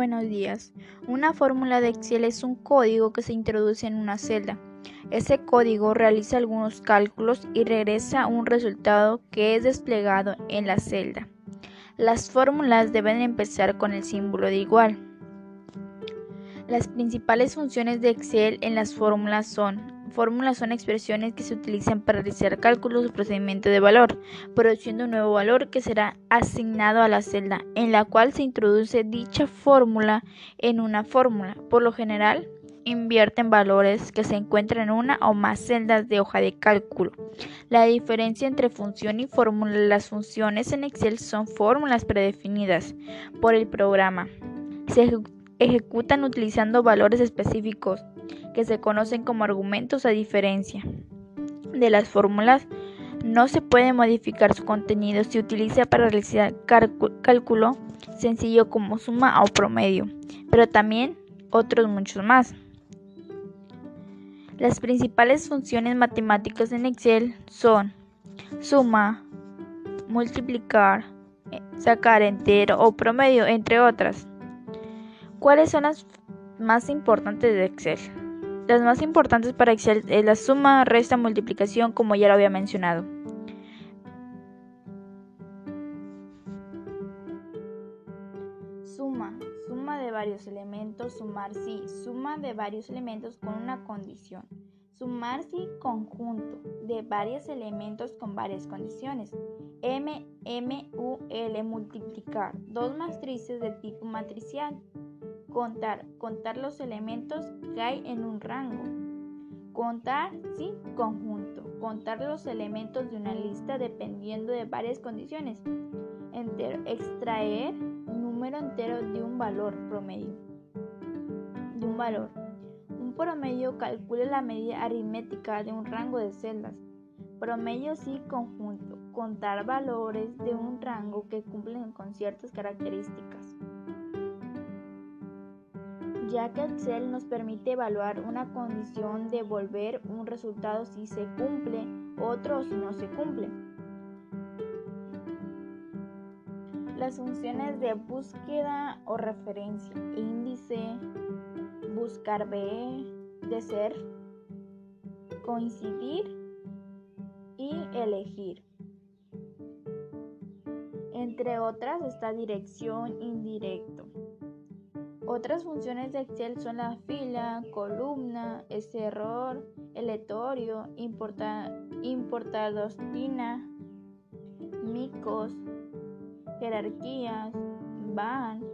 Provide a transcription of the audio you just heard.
Buenos días. Una fórmula de Excel es un código que se introduce en una celda. Ese código realiza algunos cálculos y regresa un resultado que es desplegado en la celda. Las fórmulas deben empezar con el símbolo de igual. Las principales funciones de Excel en las fórmulas son Fórmulas son expresiones que se utilizan para realizar cálculos o procedimiento de valor, produciendo un nuevo valor que será asignado a la celda en la cual se introduce dicha fórmula en una fórmula. Por lo general, invierten valores que se encuentran en una o más celdas de hoja de cálculo. La diferencia entre función y fórmula, las funciones en Excel son fórmulas predefinidas por el programa. Se ejecutan utilizando valores específicos que se conocen como argumentos a diferencia de las fórmulas. No se puede modificar su contenido si utiliza para realizar cálculo sencillo como suma o promedio, pero también otros muchos más. Las principales funciones matemáticas en Excel son suma, multiplicar, sacar entero o promedio, entre otras. ¿Cuáles son las más importantes de Excel? Las más importantes para Excel es la suma, resta, multiplicación, como ya lo había mencionado. Suma, suma de varios elementos, sumar sí, suma de varios elementos con una condición. Sumar sí conjunto de varios elementos con varias condiciones. M, M, U, L, multiplicar. Dos matrices de tipo matricial. Contar, contar los elementos que hay en un rango. Contar, sí, conjunto. Contar los elementos de una lista dependiendo de varias condiciones. extraer número entero de un valor promedio. De un valor. Un promedio calcula la medida aritmética de un rango de celdas. Promedio sí conjunto. Contar valores de un rango que cumplen con ciertas características ya que Excel nos permite evaluar una condición, devolver un resultado si se cumple, otro si no se cumple. Las funciones de búsqueda o referencia, índice, buscar B, de ser, coincidir y elegir. Entre otras está dirección indirecto. Otras funciones de Excel son la fila, columna, este error, aleatorio, importadostina, micos, jerarquías, van,